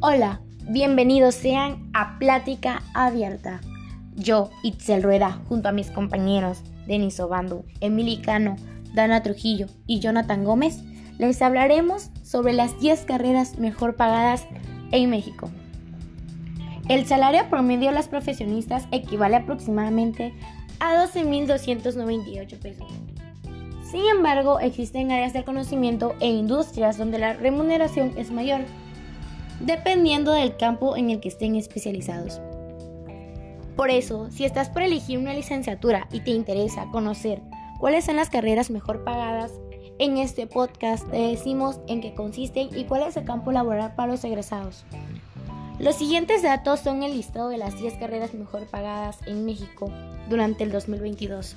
Hola, bienvenidos sean a Plática Abierta. Yo, Itzel Rueda, junto a mis compañeros Denis Obando, Emily Cano, Dana Trujillo y Jonathan Gómez, les hablaremos sobre las 10 carreras mejor pagadas en México. El salario promedio de las profesionistas equivale aproximadamente a 12.298 pesos. Sin embargo, existen áreas del conocimiento e industrias donde la remuneración es mayor dependiendo del campo en el que estén especializados. Por eso, si estás por elegir una licenciatura y te interesa conocer cuáles son las carreras mejor pagadas, en este podcast te decimos en qué consisten y cuál es el campo laboral para los egresados. Los siguientes datos son el listado de las 10 carreras mejor pagadas en México durante el 2022.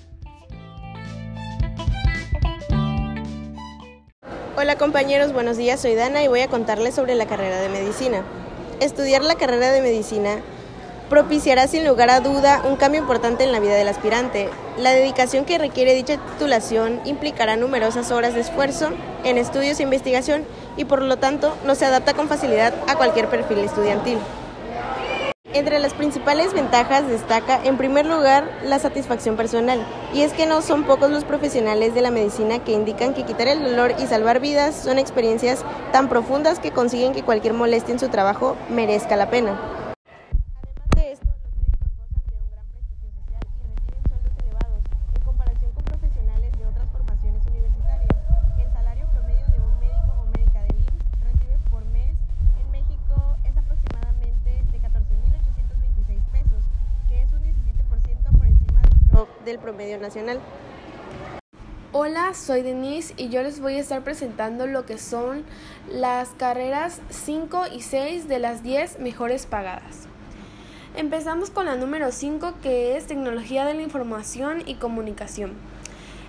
Hola compañeros, buenos días, soy Dana y voy a contarles sobre la carrera de medicina. Estudiar la carrera de medicina propiciará sin lugar a duda un cambio importante en la vida del aspirante. La dedicación que requiere dicha titulación implicará numerosas horas de esfuerzo en estudios e investigación y por lo tanto no se adapta con facilidad a cualquier perfil estudiantil. Entre las principales ventajas destaca, en primer lugar, la satisfacción personal, y es que no son pocos los profesionales de la medicina que indican que quitar el dolor y salvar vidas son experiencias tan profundas que consiguen que cualquier molestia en su trabajo merezca la pena. Del promedio nacional. Hola, soy Denise y yo les voy a estar presentando lo que son las carreras 5 y 6 de las 10 mejores pagadas. Empezamos con la número 5 que es Tecnología de la Información y Comunicación.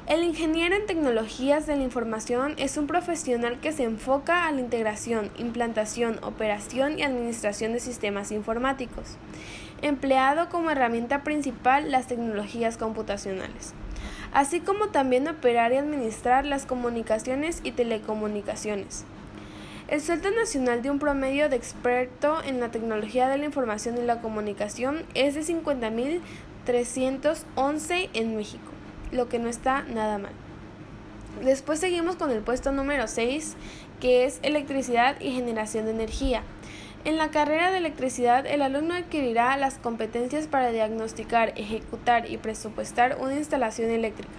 El ingeniero en tecnologías de la información es un profesional que se enfoca a la integración, implantación, operación y administración de sistemas informáticos, empleado como herramienta principal las tecnologías computacionales, así como también operar y administrar las comunicaciones y telecomunicaciones. El sueldo nacional de un promedio de experto en la tecnología de la información y la comunicación es de 50.311 en México lo que no está nada mal. Después seguimos con el puesto número 6, que es electricidad y generación de energía. En la carrera de electricidad, el alumno adquirirá las competencias para diagnosticar, ejecutar y presupuestar una instalación eléctrica.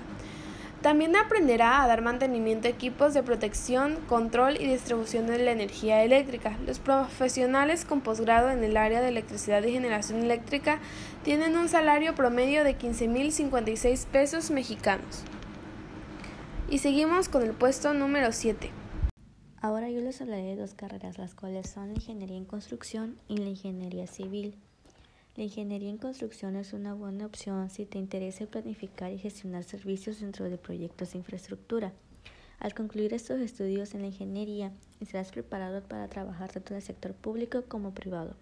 También aprenderá a dar mantenimiento a equipos de protección, control y distribución de la energía eléctrica. Los profesionales con posgrado en el área de electricidad y generación eléctrica tienen un salario promedio de 15.056 pesos mexicanos. Y seguimos con el puesto número 7. Ahora yo les hablaré de dos carreras, las cuales son la ingeniería en construcción y la ingeniería civil. La ingeniería en construcción es una buena opción si te interesa planificar y gestionar servicios dentro de proyectos de infraestructura. Al concluir estos estudios en la ingeniería, estarás preparado para trabajar tanto en el sector público como privado.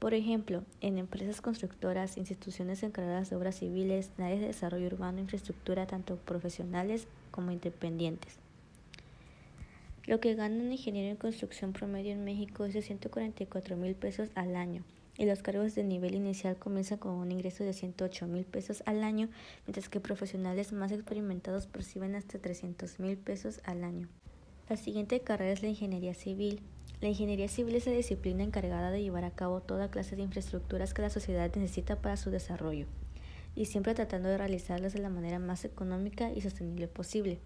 Por ejemplo, en empresas constructoras, instituciones encargadas de obras civiles, áreas de desarrollo urbano e infraestructura, tanto profesionales como independientes. Lo que gana un ingeniero en construcción promedio en México es de 144 mil pesos al año y los cargos de nivel inicial comienzan con un ingreso de 108 mil pesos al año, mientras que profesionales más experimentados perciben hasta 300 mil pesos al año. La siguiente carrera es la ingeniería civil. La ingeniería civil es la disciplina encargada de llevar a cabo toda clase de infraestructuras que la sociedad necesita para su desarrollo, y siempre tratando de realizarlas de la manera más económica y sostenible posible.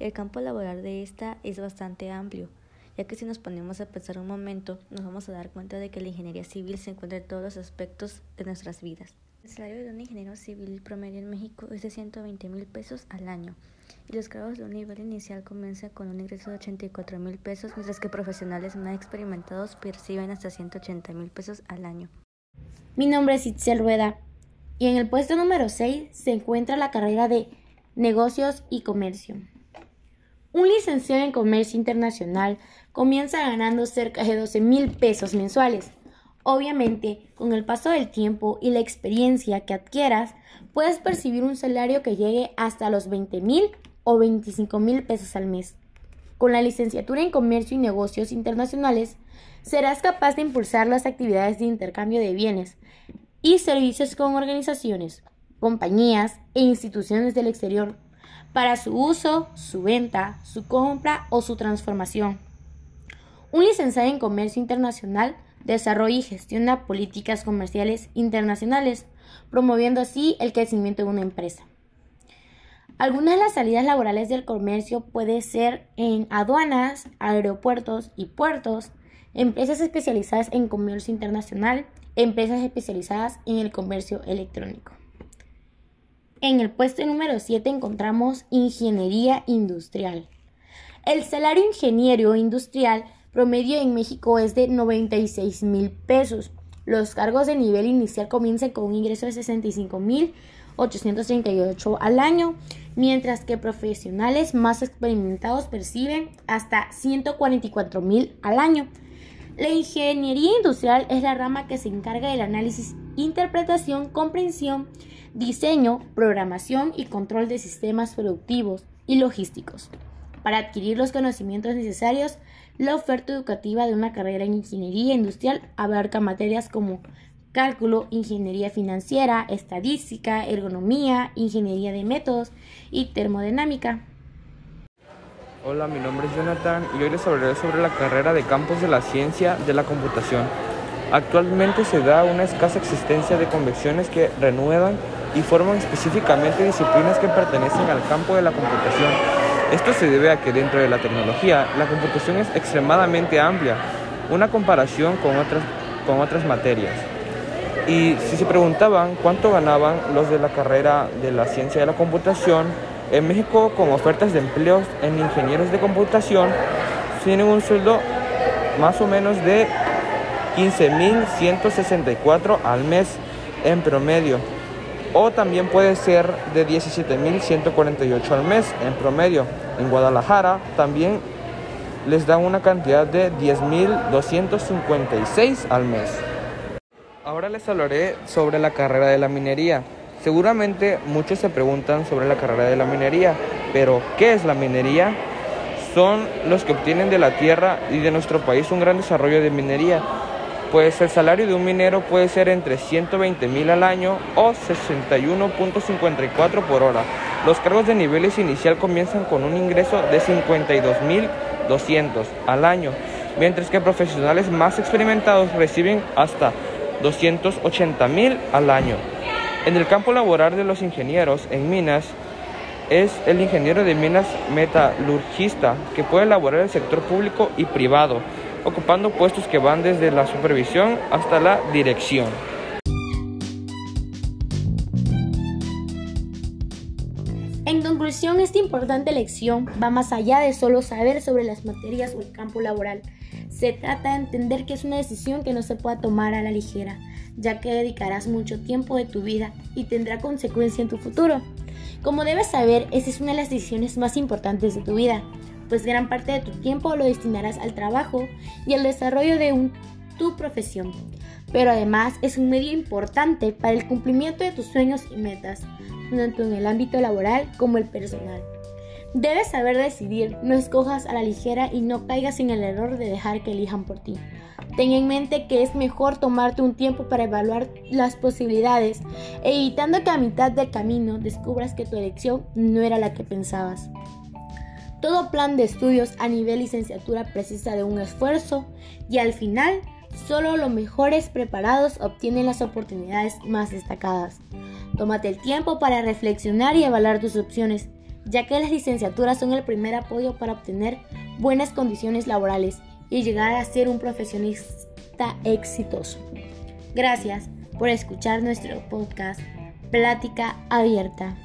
El campo laboral de esta es bastante amplio, ya que si nos ponemos a pensar un momento, nos vamos a dar cuenta de que la ingeniería civil se encuentra en todos los aspectos de nuestras vidas. El salario de un ingeniero civil promedio en México es de 120 mil pesos al año y los cargos de un nivel inicial comienzan con un ingreso de 84 mil pesos, mientras que profesionales más experimentados perciben hasta 180 mil pesos al año. Mi nombre es Itzel Rueda y en el puesto número 6 se encuentra la carrera de Negocios y Comercio. Un licenciado en Comercio Internacional comienza ganando cerca de 12 mil pesos mensuales. Obviamente, con el paso del tiempo y la experiencia que adquieras, puedes percibir un salario que llegue hasta los 20 mil o 25 mil pesos al mes. con la licenciatura en Comercio y Negocios Internacionales, serás capaz de impulsar las actividades de intercambio de bienes y servicios con organizaciones, compañías e instituciones del exterior para su uso, su venta, su compra o su transformación. Un licenciado en Comercio Internacional desarrolla y gestiona políticas comerciales internacionales, promoviendo así el crecimiento de una empresa. Algunas de las salidas laborales del comercio puede ser en aduanas, aeropuertos y puertos, empresas especializadas en comercio internacional, empresas especializadas en el comercio electrónico. En el puesto número 7 encontramos ingeniería industrial. El salario ingeniero industrial promedio en México es de 96 mil pesos. Los cargos de nivel inicial comienzan con un ingreso de 65 mil 838 al año, mientras que profesionales más experimentados perciben hasta 144 mil al año. La ingeniería industrial es la rama que se encarga del análisis, interpretación, comprensión, diseño, programación y control de sistemas productivos y logísticos. Para adquirir los conocimientos necesarios, la oferta educativa de una carrera en ingeniería industrial abarca materias como cálculo, ingeniería financiera, estadística, ergonomía, ingeniería de métodos y termodinámica. Hola, mi nombre es Jonathan y hoy les hablaré sobre la carrera de campos de la ciencia de la computación. Actualmente se da una escasa existencia de convecciones que renuevan y forman específicamente disciplinas que pertenecen al campo de la computación. Esto se debe a que dentro de la tecnología la computación es extremadamente amplia, una comparación con otras, con otras materias. Y si se preguntaban cuánto ganaban los de la carrera de la ciencia de la computación, en México con ofertas de empleos en ingenieros de computación tienen un sueldo más o menos de 15.164 al mes en promedio. O también puede ser de 17.148 al mes en promedio. En Guadalajara también les dan una cantidad de 10.256 al mes. Ahora les hablaré sobre la carrera de la minería. Seguramente muchos se preguntan sobre la carrera de la minería, pero ¿qué es la minería? Son los que obtienen de la tierra y de nuestro país un gran desarrollo de minería, pues el salario de un minero puede ser entre 120 mil al año o 61.54 por hora. Los cargos de niveles inicial comienzan con un ingreso de 52 mil 200 al año, mientras que profesionales más experimentados reciben hasta 280 mil al año. En el campo laboral de los ingenieros en minas es el ingeniero de minas metalurgista que puede elaborar el sector público y privado, ocupando puestos que van desde la supervisión hasta la dirección. En conclusión, esta importante lección va más allá de solo saber sobre las materias o el campo laboral. Se trata de entender que es una decisión que no se puede tomar a la ligera, ya que dedicarás mucho tiempo de tu vida y tendrá consecuencia en tu futuro. Como debes saber, esa es una de las decisiones más importantes de tu vida, pues gran parte de tu tiempo lo destinarás al trabajo y al desarrollo de tu profesión. Pero además es un medio importante para el cumplimiento de tus sueños y metas, tanto en el ámbito laboral como el personal. Debes saber decidir, no escojas a la ligera y no caigas en el error de dejar que elijan por ti. Ten en mente que es mejor tomarte un tiempo para evaluar las posibilidades, evitando que a mitad del camino descubras que tu elección no era la que pensabas. Todo plan de estudios a nivel licenciatura precisa de un esfuerzo y al final solo los mejores preparados obtienen las oportunidades más destacadas. Tómate el tiempo para reflexionar y evaluar tus opciones ya que las licenciaturas son el primer apoyo para obtener buenas condiciones laborales y llegar a ser un profesionista exitoso. Gracias por escuchar nuestro podcast Plática Abierta.